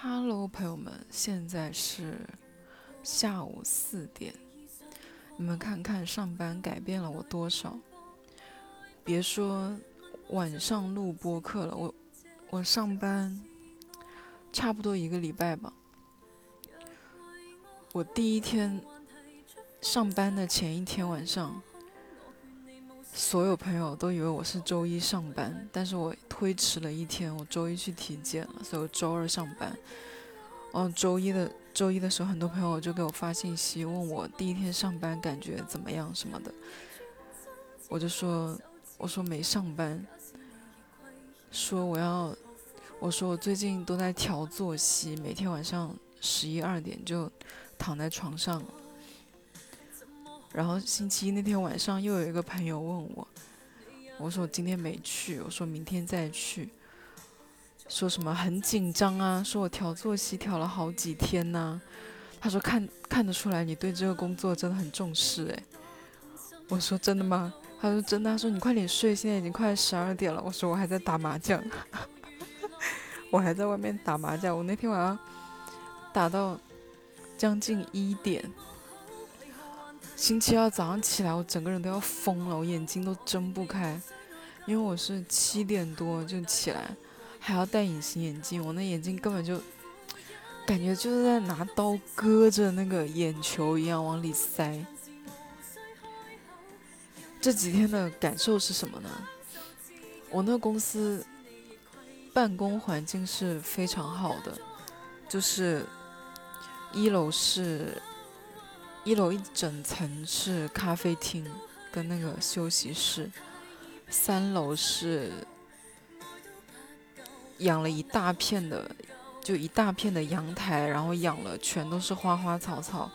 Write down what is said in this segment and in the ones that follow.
Hello，朋友们，现在是下午四点。你们看看上班改变了我多少？别说晚上录播课了，我我上班差不多一个礼拜吧。我第一天上班的前一天晚上，所有朋友都以为我是周一上班，但是我。推迟了一天，我周一去体检了，所以我周二上班。哦，周一的周一的时候，很多朋友就给我发信息，问我第一天上班感觉怎么样什么的。我就说，我说没上班，说我要，我说我最近都在调作息，每天晚上十一二点就躺在床上。然后星期一那天晚上，又有一个朋友问我。我说我今天没去，我说明天再去。说什么很紧张啊？说我调作息调了好几天呢。他说看看得出来你对这个工作真的很重视哎。我说真的吗？他说真的。他说你快点睡，现在已经快十二点了。我说我还在打麻将，我还在外面打麻将。我那天晚上打到将近一点。星期二早上起来，我整个人都要疯了，我眼睛都睁不开，因为我是七点多就起来，还要戴隐形眼镜，我那眼睛根本就感觉就是在拿刀割着那个眼球一样往里塞。这几天的感受是什么呢？我那公司办公环境是非常好的，就是一楼是。一楼一整层是咖啡厅跟那个休息室，三楼是养了一大片的，就一大片的阳台，然后养了全都是花花草草，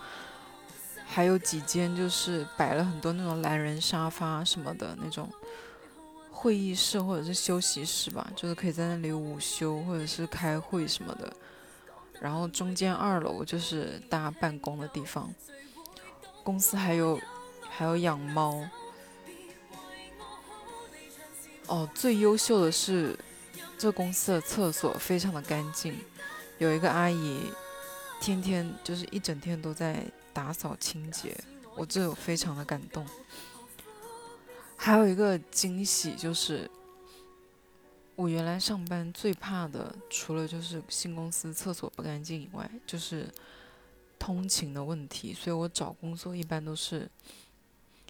还有几间就是摆了很多那种懒人沙发什么的那种会议室或者是休息室吧，就是可以在那里午休或者是开会什么的。然后中间二楼就是大家办公的地方。公司还有还有养猫哦，最优秀的是这公司的厕所非常的干净，有一个阿姨天天就是一整天都在打扫清洁，我这非常的感动。还有一个惊喜就是，我原来上班最怕的，除了就是新公司厕所不干净以外，就是。通勤的问题，所以我找工作一般都是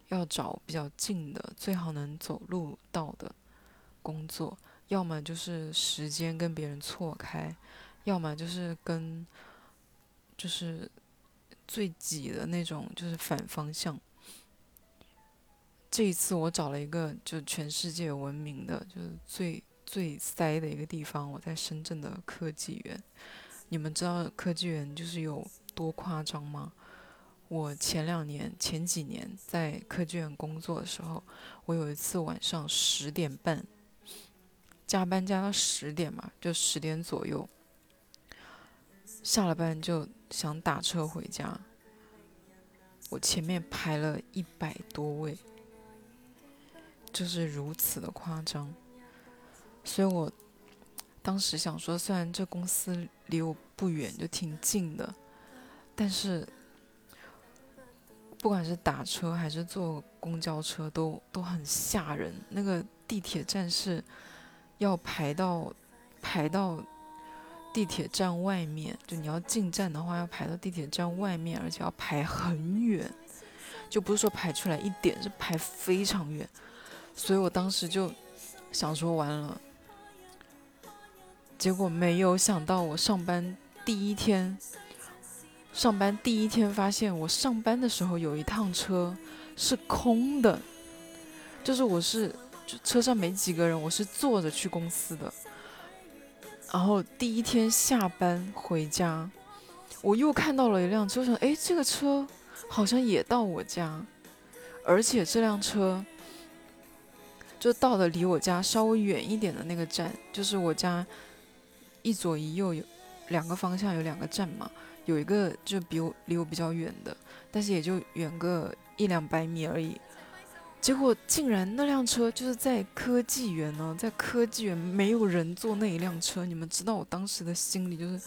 要找比较近的，最好能走路到的工作，要么就是时间跟别人错开，要么就是跟就是最挤的那种，就是反方向。这一次我找了一个就全世界闻名的，就是最最塞的一个地方，我在深圳的科技园。你们知道科技园就是有。多夸张吗？我前两年、前几年在科技院工作的时候，我有一次晚上十点半加班加到十点嘛，就十点左右下了班就想打车回家，我前面排了一百多位，就是如此的夸张。所以我当时想说，虽然这公司离我不远，就挺近的。但是，不管是打车还是坐公交车，都都很吓人。那个地铁站是要排到排到地铁站外面，就你要进站的话，要排到地铁站外面，而且要排很远，就不是说排出来一点，是排非常远。所以我当时就想说完了，结果没有想到，我上班第一天。上班第一天发现，我上班的时候有一趟车是空的，就是我是就车上没几个人，我是坐着去公司的。然后第一天下班回家，我又看到了一辆车，想哎，这个车好像也到我家，而且这辆车就到了离我家稍微远一点的那个站，就是我家一左一右有两个方向有两个站嘛。有一个就比我离我比较远的，但是也就远个一两百米而已。结果竟然那辆车就是在科技园呢，在科技园没有人坐那一辆车。你们知道我当时的心里就是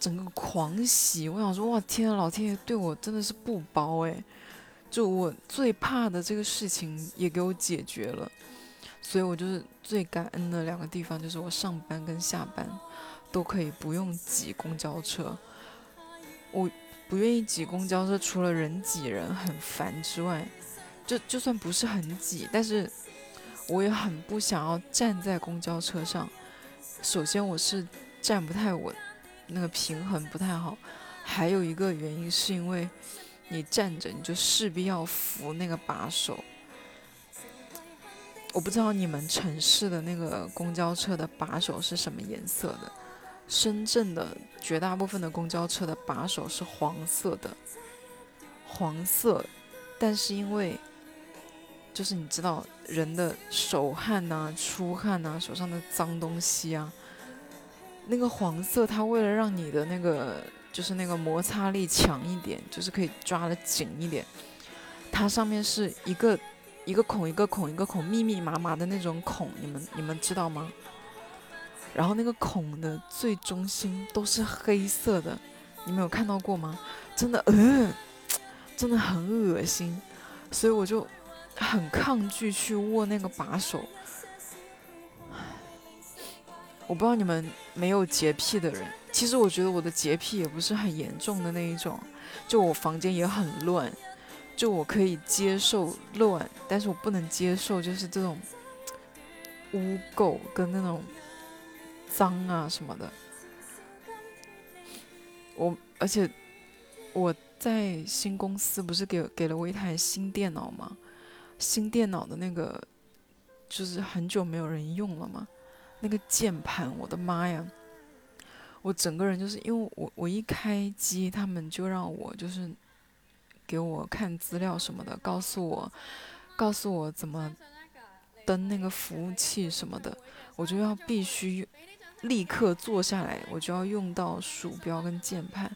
整个狂喜，我想说哇天啊，老天爷对我真的是不薄诶。就我最怕的这个事情也给我解决了，所以我就是最感恩的两个地方，就是我上班跟下班都可以不用挤公交车。我不愿意挤公交车，除了人挤人很烦之外，就就算不是很挤，但是我也很不想要站在公交车上。首先我是站不太稳，那个平衡不太好，还有一个原因是因为。你站着，你就势必要扶那个把手。我不知道你们城市的那个公交车的把手是什么颜色的。深圳的绝大部分的公交车的把手是黄色的，黄色。但是因为，就是你知道人的手汗呐、出汗呐、手上的脏东西啊，那个黄色它为了让你的那个。就是那个摩擦力强一点，就是可以抓的紧一点。它上面是一个一个孔一个孔一个孔密密麻麻的那种孔，你们你们知道吗？然后那个孔的最中心都是黑色的，你们有看到过吗？真的，嗯，真的很恶心，所以我就很抗拒去握那个把手。我不知道你们没有洁癖的人，其实我觉得我的洁癖也不是很严重的那一种，就我房间也很乱，就我可以接受乱，但是我不能接受就是这种污垢跟那种脏啊什么的。我而且我在新公司不是给给了我一台新电脑吗？新电脑的那个就是很久没有人用了嘛。那个键盘，我的妈呀！我整个人就是因为我我一开机，他们就让我就是给我看资料什么的，告诉我告诉我怎么登那个服务器什么的，我就要必须立刻坐下来，我就要用到鼠标跟键盘。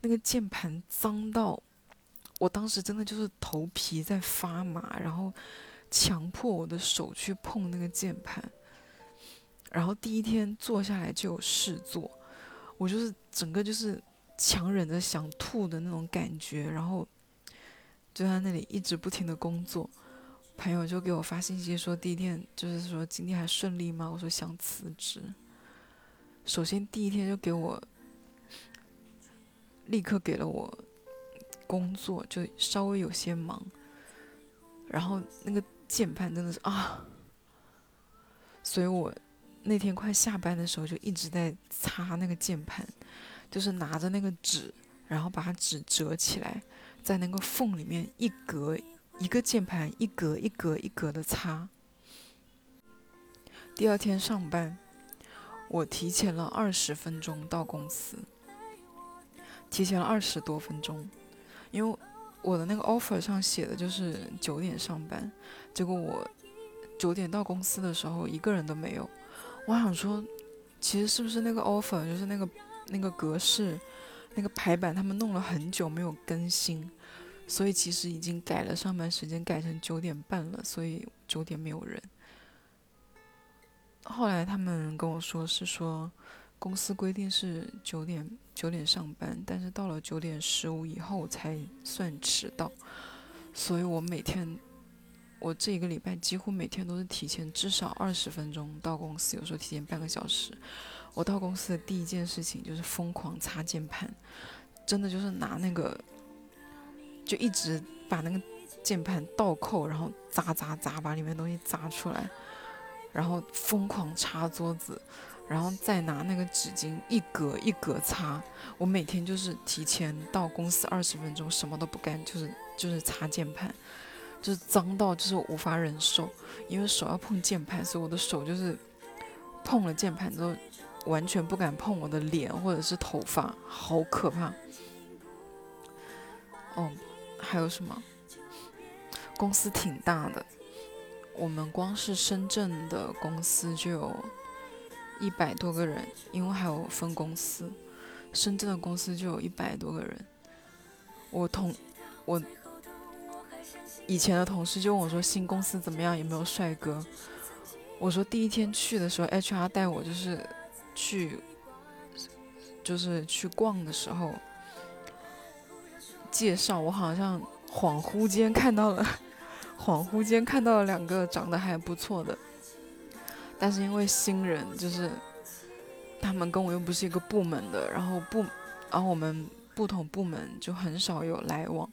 那个键盘脏到我当时真的就是头皮在发麻，然后强迫我的手去碰那个键盘。然后第一天坐下来就有事做，我就是整个就是强忍着想吐的那种感觉，然后就在那里一直不停的工作。朋友就给我发信息说第一天就是说今天还顺利吗？我说想辞职。首先第一天就给我立刻给了我工作，就稍微有些忙。然后那个键盘真的是啊，所以我。那天快下班的时候，就一直在擦那个键盘，就是拿着那个纸，然后把纸折起来，在那个缝里面一格一个键盘一格一格一格的擦。第二天上班，我提前了二十分钟到公司，提前了二十多分钟，因为我的那个 offer 上写的就是九点上班，结果我九点到公司的时候一个人都没有。我想说，其实是不是那个 offer 就是那个那个格式，那个排版他们弄了很久没有更新，所以其实已经改了上班时间，改成九点半了，所以九点没有人。后来他们跟我说是说，公司规定是九点九点上班，但是到了九点十五以后才算迟到，所以我每天。我这一个礼拜几乎每天都是提前至少二十分钟到公司，有时候提前半个小时。我到公司的第一件事情就是疯狂擦键盘，真的就是拿那个，就一直把那个键盘倒扣，然后砸砸砸，把里面东西砸出来，然后疯狂擦桌子，然后再拿那个纸巾一格一格擦。我每天就是提前到公司二十分钟，什么都不干，就是就是擦键盘。就是脏到就是无法忍受，因为手要碰键盘，所以我的手就是碰了键盘之后，完全不敢碰我的脸或者是头发，好可怕。哦，还有什么？公司挺大的，我们光是深圳的公司就有一百多个人，因为还有分公司，深圳的公司就有一百多个人。我同我。以前的同事就问我说新公司怎么样，有没有帅哥？我说第一天去的时候，HR 带我就是去，就是去逛的时候，介绍我好像恍惚间看到了，恍惚间看到了两个长得还不错的，但是因为新人就是他们跟我又不是一个部门的，然后不，然后我们不同部门就很少有来往，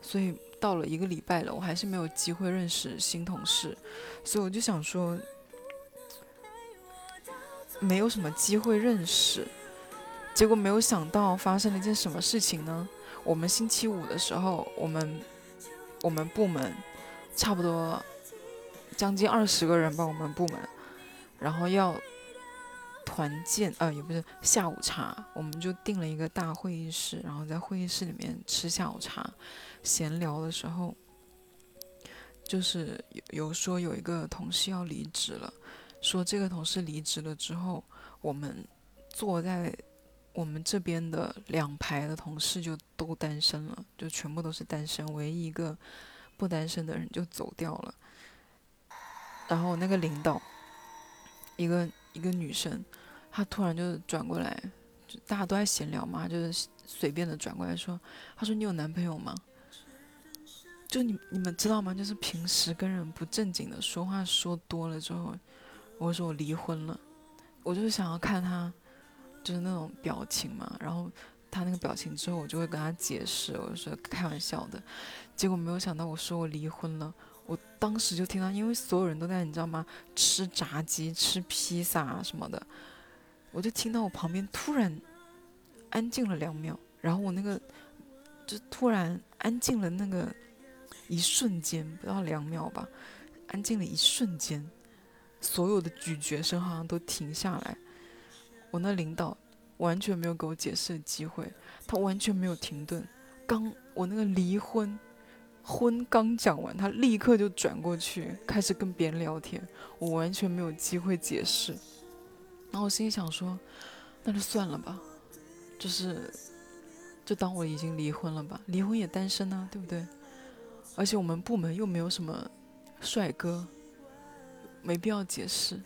所以。到了一个礼拜了，我还是没有机会认识新同事，所以我就想说，没有什么机会认识。结果没有想到发生了一件什么事情呢？我们星期五的时候，我们我们部门差不多将近二十个人吧，我们部门，然后要团建，呃，也不是下午茶，我们就定了一个大会议室，然后在会议室里面吃下午茶。闲聊的时候，就是有有说有一个同事要离职了，说这个同事离职了之后，我们坐在我们这边的两排的同事就都单身了，就全部都是单身，唯一一个不单身的人就走掉了。然后那个领导，一个一个女生，她突然就转过来，就大家都在闲聊嘛，就是随便的转过来说，她说你有男朋友吗？就你你们知道吗？就是平时跟人不正经的说话说多了之后，我说我离婚了，我就是想要看他，就是那种表情嘛。然后他那个表情之后，我就会跟他解释，我说开玩笑的。结果没有想到我说我离婚了，我当时就听到，因为所有人都在你知道吗？吃炸鸡、吃披萨什么的，我就听到我旁边突然安静了两秒，然后我那个就突然安静了那个。一瞬间不到两秒吧，安静了一瞬间，所有的咀嚼声好像都停下来。我那领导完全没有给我解释的机会，他完全没有停顿。刚我那个离婚婚刚讲完，他立刻就转过去开始跟别人聊天，我完全没有机会解释。然后我心里想说，那就算了吧，就是就当我已经离婚了吧，离婚也单身呢，对不对？而且我们部门又没有什么帅哥，没必要解释。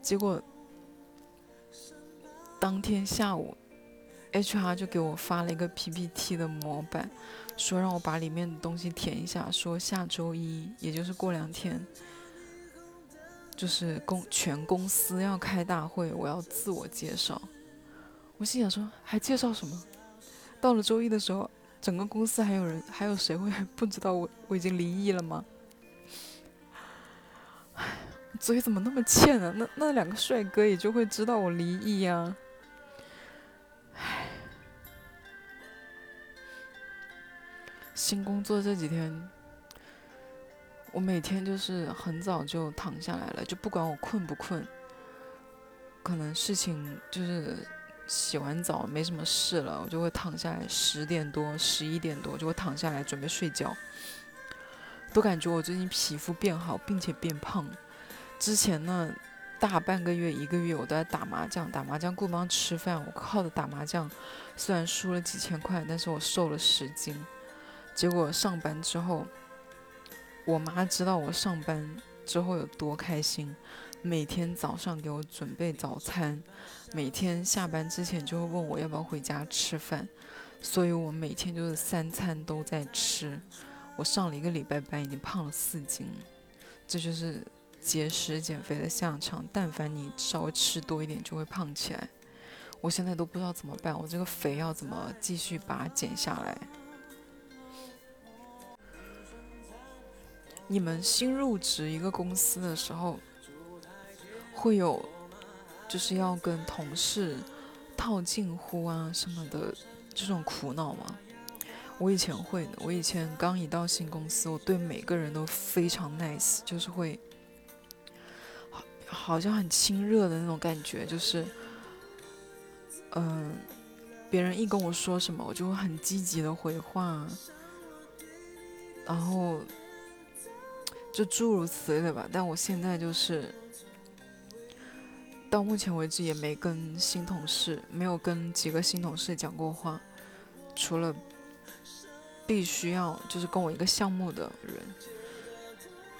结果当天下午，HR 就给我发了一个 PPT 的模板，说让我把里面的东西填一下，说下周一，也就是过两天，就是公全公司要开大会，我要自我介绍。我心想说，还介绍什么？到了周一的时候。整个公司还有人，还有谁会不知道我我已经离异了吗？唉，嘴怎么那么欠啊？那那两个帅哥也就会知道我离异呀。新工作这几天，我每天就是很早就躺下来了，就不管我困不困，可能事情就是。洗完澡没什么事了，我就会躺下来，十点多、十一点多就会躺下来准备睡觉。都感觉我最近皮肤变好，并且变胖。之前呢，大半个月、一个月我都在打麻将，打麻将顾不上吃饭，我靠着打麻将，虽然输了几千块，但是我瘦了十斤。结果上班之后，我妈知道我上班之后有多开心。每天早上给我准备早餐，每天下班之前就会问我要不要回家吃饭，所以我每天就是三餐都在吃。我上了一个礼拜班，已经胖了四斤，这就是节食减肥的下场。但凡你稍微吃多一点，就会胖起来。我现在都不知道怎么办，我这个肥要怎么继续把它减下来？你们新入职一个公司的时候。会有，就是要跟同事套近乎啊什么的这种苦恼吗？我以前会的，我以前刚一到新公司，我对每个人都非常 nice，就是会，好好像很亲热的那种感觉，就是，嗯，别人一跟我说什么，我就会很积极的回话，然后就诸如此类的吧。但我现在就是。到目前为止也没跟新同事，没有跟几个新同事讲过话，除了必须要就是跟我一个项目的人，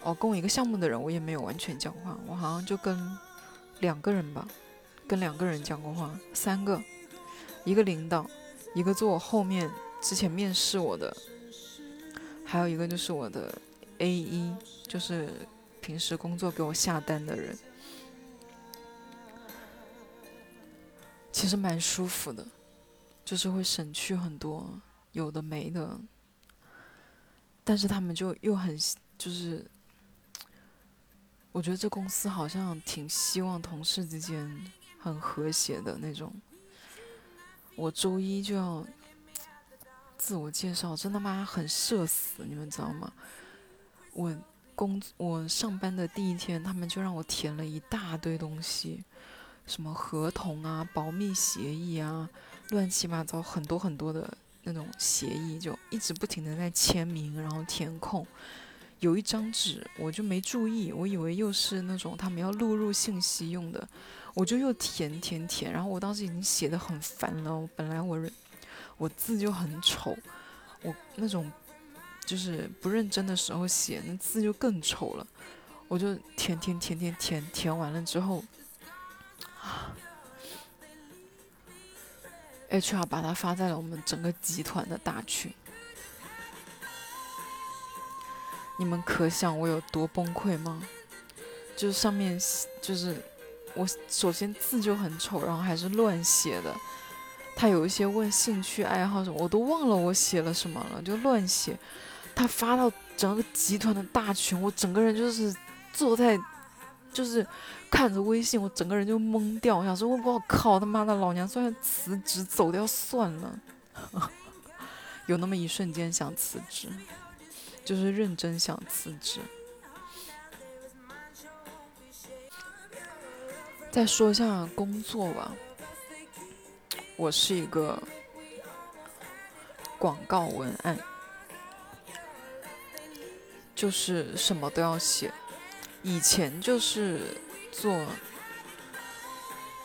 哦，跟我一个项目的人，我也没有完全讲话，我好像就跟两个人吧，跟两个人讲过话，三个，一个领导，一个坐我后面之前面试我的，还有一个就是我的 A 一，就是平时工作给我下单的人，其实蛮舒服的，就是会省去很多有的没的。但是他们就又很就是，我觉得这公司好像挺希望同事之间很和谐的那种。我周一就要自我介绍，真他妈很社死，你们知道吗？我工我上班的第一天，他们就让我填了一大堆东西，什么合同啊、保密协议啊，乱七八糟很多很多的。那种协议就一直不停的在签名，然后填空。有一张纸我就没注意，我以为又是那种他们要录入信息用的，我就又填填填。然后我当时已经写的很烦了，本来我认我字就很丑，我那种就是不认真的时候写那字就更丑了，我就填填填填填填完了之后。啊 HR 把它发在了我们整个集团的大群，你们可想我有多崩溃吗？就是上面就是我首先字就很丑，然后还是乱写的。他有一些问兴趣爱好什么，我都忘了我写了什么了，就乱写。他发到整个集团的大群，我整个人就是坐在。就是看着微信，我整个人就懵掉。我想说，我靠他妈的，老娘算然辞职走掉算了。有那么一瞬间想辞职，就是认真想辞职。再说一下工作吧，我是一个广告文案，就是什么都要写。以前就是做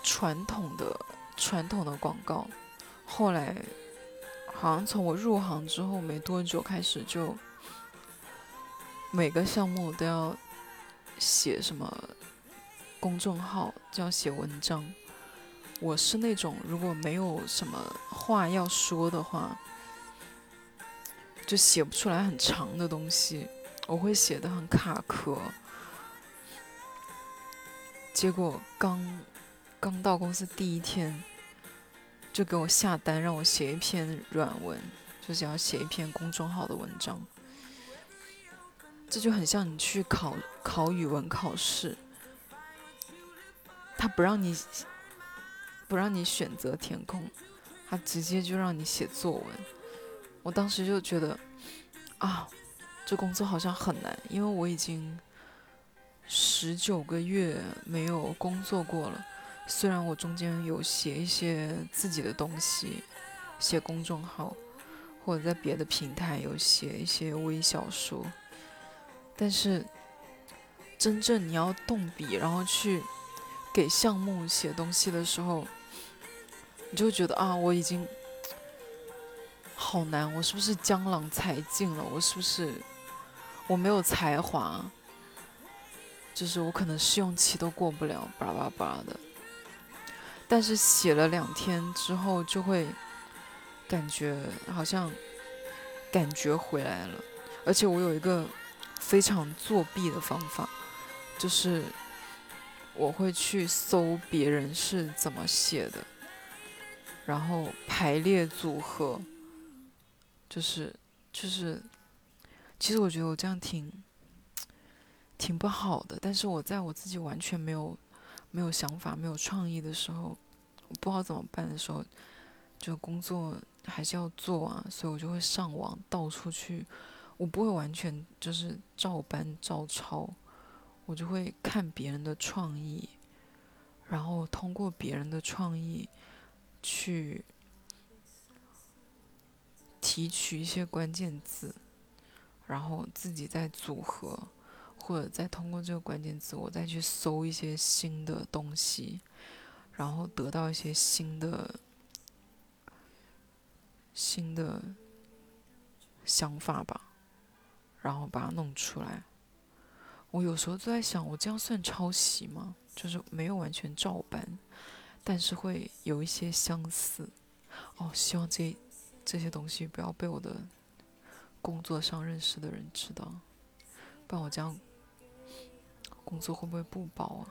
传统的传统的广告，后来好像从我入行之后没多久开始，就每个项目都要写什么公众号，就要写文章。我是那种如果没有什么话要说的话，就写不出来很长的东西，我会写的很卡壳。结果刚刚到公司第一天，就给我下单让我写一篇软文，就是要写一篇公众号的文章。这就很像你去考考语文考试，他不让你不让你选择填空，他直接就让你写作文。我当时就觉得啊，这工作好像很难，因为我已经。十九个月没有工作过了，虽然我中间有写一些自己的东西，写公众号，或者在别的平台有写一些微小说，但是真正你要动笔，然后去给项目写东西的时候，你就觉得啊，我已经好难，我是不是江郎才尽了？我是不是我没有才华？就是我可能试用期都过不了，巴拉巴拉的。但是写了两天之后，就会感觉好像感觉回来了。而且我有一个非常作弊的方法，就是我会去搜别人是怎么写的，然后排列组合，就是就是，其实我觉得我这样挺。挺不好的，但是我在我自己完全没有没有想法、没有创意的时候，我不知道怎么办的时候，就工作还是要做啊，所以我就会上网到处去，我不会完全就是照搬照抄，我就会看别人的创意，然后通过别人的创意去提取一些关键字，然后自己再组合。或者再通过这个关键词，我再去搜一些新的东西，然后得到一些新的、新的、想法吧，然后把它弄出来。我有时候都在想，我这样算抄袭吗？就是没有完全照搬，但是会有一些相似。哦，希望这这些东西不要被我的工作上认识的人知道，不然我这样工作会不会不保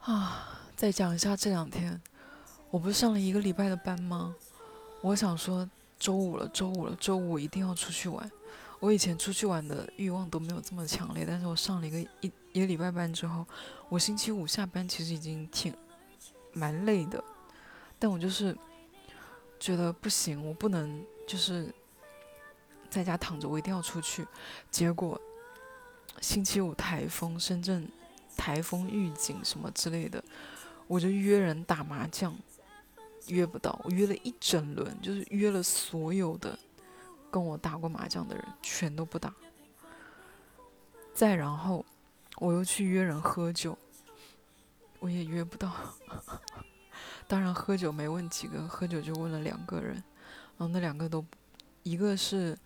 啊？啊，再讲一下这两天，我不是上了一个礼拜的班吗？我想说，周五了，周五了，周五一定要出去玩。我以前出去玩的欲望都没有这么强烈，但是我上了一个一一个礼拜班之后，我星期五下班其实已经挺蛮累的，但我就是觉得不行，我不能就是在家躺着，我一定要出去。结果星期五台风，深圳台风预警什么之类的，我就约人打麻将，约不到，我约了一整轮，就是约了所有的。跟我打过麻将的人全都不打。再然后，我又去约人喝酒，我也约不到。当然喝酒没问几个，喝酒就问了两个人，然后那两个都，一个是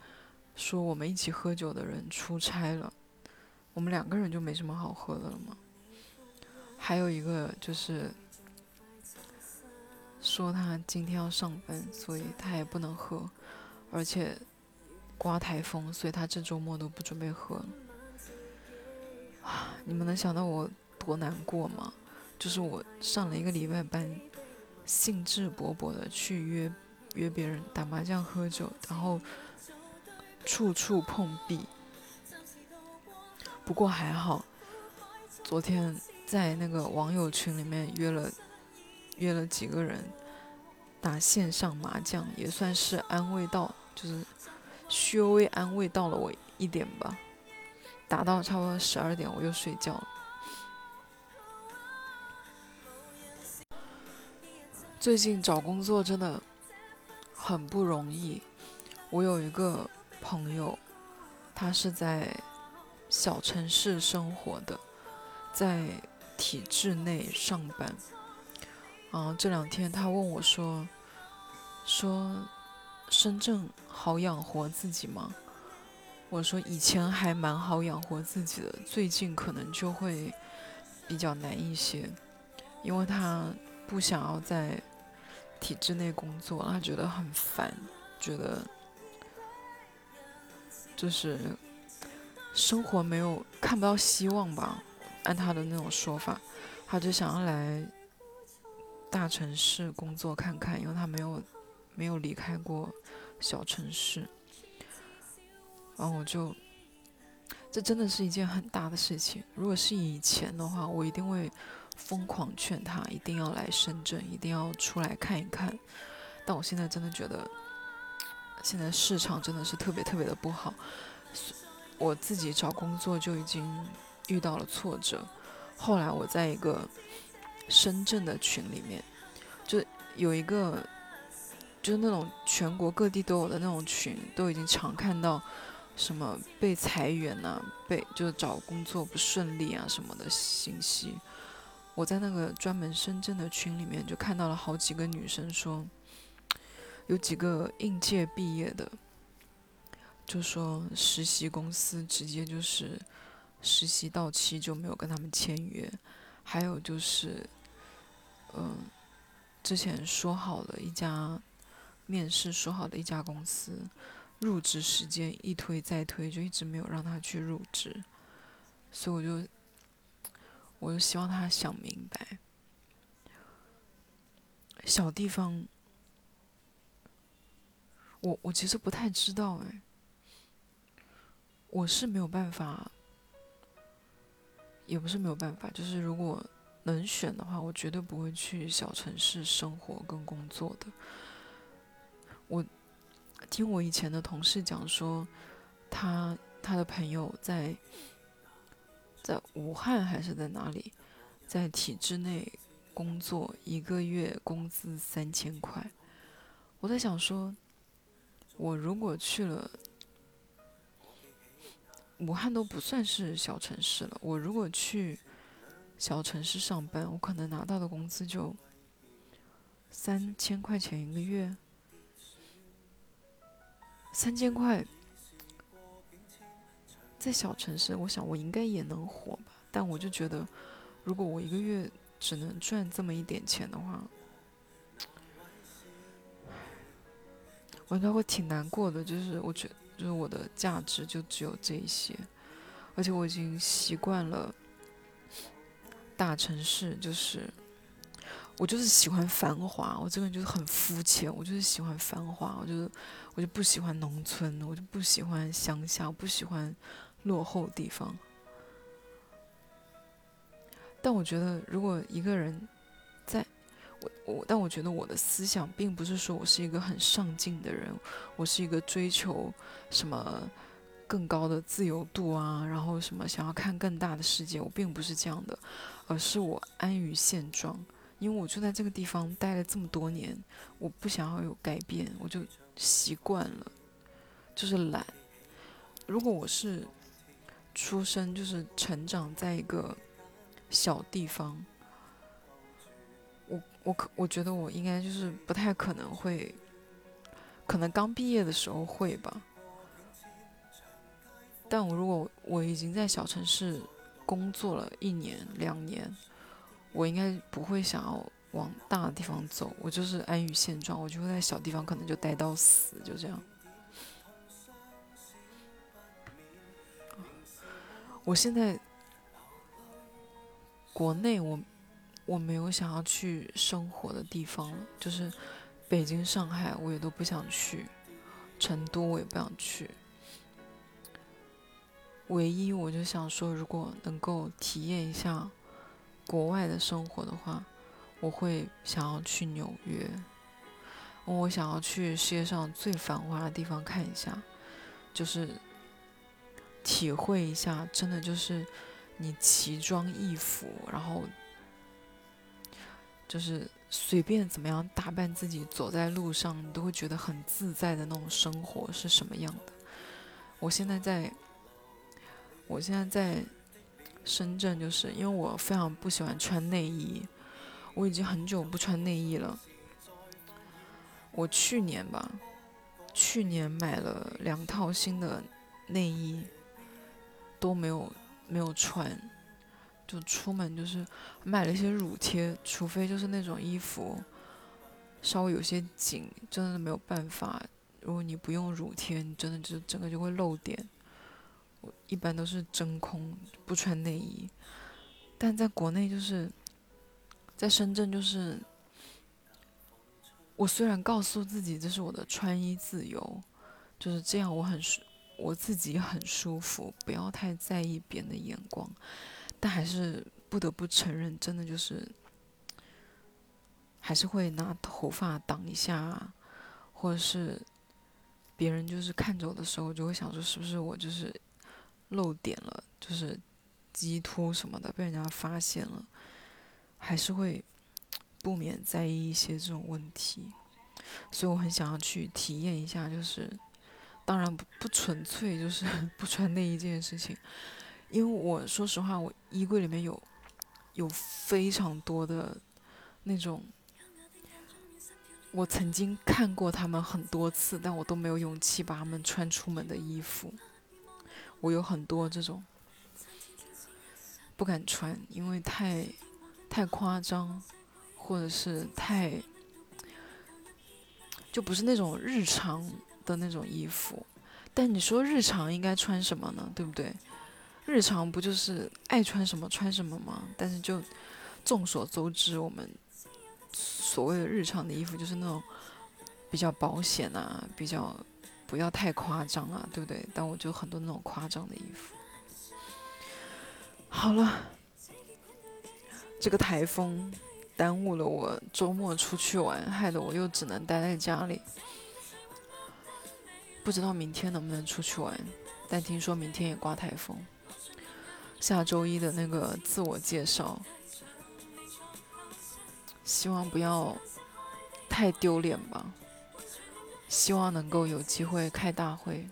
说我们一起喝酒的人出差了，我们两个人就没什么好喝的了嘛。还有一个就是说他今天要上班，所以他也不能喝，而且。刮台风，所以他这周末都不准备喝了。啊，你们能想到我多难过吗？就是我上了一个礼拜班，兴致勃勃的去约约别人打麻将、喝酒，然后处处碰壁。不过还好，昨天在那个网友群里面约了约了几个人打线上麻将，也算是安慰到，就是。稍微安慰到了我一点吧，打到差不多十二点我又睡觉了。最近找工作真的很不容易。我有一个朋友，他是在小城市生活的，在体制内上班。啊，这两天他问我说，说。深圳好养活自己吗？我说以前还蛮好养活自己的，最近可能就会比较难一些，因为他不想要在体制内工作，他觉得很烦，觉得就是生活没有看不到希望吧，按他的那种说法，他就想要来大城市工作看看，因为他没有。没有离开过小城市，然后我就，这真的是一件很大的事情。如果是以前的话，我一定会疯狂劝他一定要来深圳，一定要出来看一看。但我现在真的觉得，现在市场真的是特别特别的不好。我自己找工作就已经遇到了挫折，后来我在一个深圳的群里面，就有一个。就是那种全国各地都有的那种群，都已经常看到什么被裁员呐，被就是找工作不顺利啊什么的信息。我在那个专门深圳的群里面就看到了好几个女生说，有几个应届毕业的，就说实习公司直接就是实习到期就没有跟他们签约，还有就是，嗯，之前说好了一家。面试说好的一家公司，入职时间一推再推，就一直没有让他去入职，所以我就，我就希望他想明白，小地方，我我其实不太知道哎，我是没有办法，也不是没有办法，就是如果能选的话，我绝对不会去小城市生活跟工作的。我听我以前的同事讲说，他他的朋友在在武汉还是在哪里，在体制内工作，一个月工资三千块。我在想说，我如果去了武汉都不算是小城市了，我如果去小城市上班，我可能拿到的工资就三千块钱一个月。三千块，在小城市，我想我应该也能火吧。但我就觉得，如果我一个月只能赚这么一点钱的话，我应该会挺难过的。就是我觉，就是我的价值就只有这一些，而且我已经习惯了大城市，就是我就是喜欢繁华。我这个人就是很肤浅，我就是喜欢繁华。我就是我就不喜欢农村，我就不喜欢乡下，我不喜欢落后地方。但我觉得，如果一个人在我我，但我觉得我的思想并不是说我是一个很上进的人，我是一个追求什么更高的自由度啊，然后什么想要看更大的世界，我并不是这样的，而是我安于现状，因为我就在这个地方待了这么多年，我不想要有改变，我就习惯了，就是懒。如果我是出生就是成长在一个。小地方，我我可我觉得我应该就是不太可能会，可能刚毕业的时候会吧。但我如果我已经在小城市工作了一年两年，我应该不会想要往大的地方走，我就是安于现状，我就会在小地方可能就待到死，就这样。我现在。国内我我没有想要去生活的地方了，就是北京、上海我也都不想去，成都我也不想去。唯一我就想说，如果能够体验一下国外的生活的话，我会想要去纽约，我想要去世界上最繁华的地方看一下，就是体会一下，真的就是。你奇装异服，然后就是随便怎么样打扮自己，走在路上，你都会觉得很自在的那种生活是什么样的？我现在在，我现在在深圳，就是因为我非常不喜欢穿内衣，我已经很久不穿内衣了。我去年吧，去年买了两套新的内衣，都没有。没有穿，就出门就是买了一些乳贴，除非就是那种衣服稍微有些紧，真的没有办法。如果你不用乳贴，你真的就整个就会漏点。我一般都是真空，不穿内衣。但在国内就是在深圳，就是我虽然告诉自己这是我的穿衣自由，就是这样，我很舒。我自己很舒服，不要太在意别人的眼光，但还是不得不承认，真的就是还是会拿头发挡一下，或者是别人就是看着我的时候，就会想说是不是我就是漏点了，就是鸡突什么的被人家发现了，还是会不免在意一些这种问题，所以我很想要去体验一下，就是。当然不不纯粹就是不穿内衣这件事情，因为我说实话，我衣柜里面有有非常多的那种我曾经看过他们很多次，但我都没有勇气把他们穿出门的衣服。我有很多这种不敢穿，因为太太夸张，或者是太就不是那种日常。的那种衣服，但你说日常应该穿什么呢？对不对？日常不就是爱穿什么穿什么吗？但是就众所周知，我们所谓的日常的衣服就是那种比较保险啊，比较不要太夸张啊，对不对？但我就很多那种夸张的衣服。好了，这个台风耽误了我周末出去玩，害得我又只能待在家里。不知道明天能不能出去玩，但听说明天也刮台风。下周一的那个自我介绍，希望不要太丢脸吧。希望能够有机会开大会，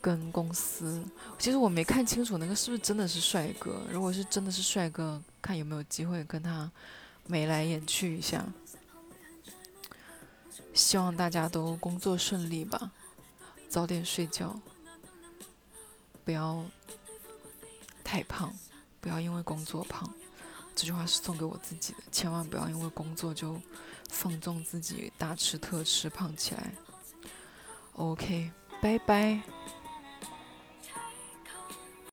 跟公司。其实我没看清楚那个是不是真的是帅哥。如果是真的是帅哥，看有没有机会跟他眉来眼去一下。希望大家都工作顺利吧。早点睡觉，不要太胖，不要因为工作胖。这句话是送给我自己的，千万不要因为工作就放纵自己，大吃特吃，胖起来。OK，拜拜。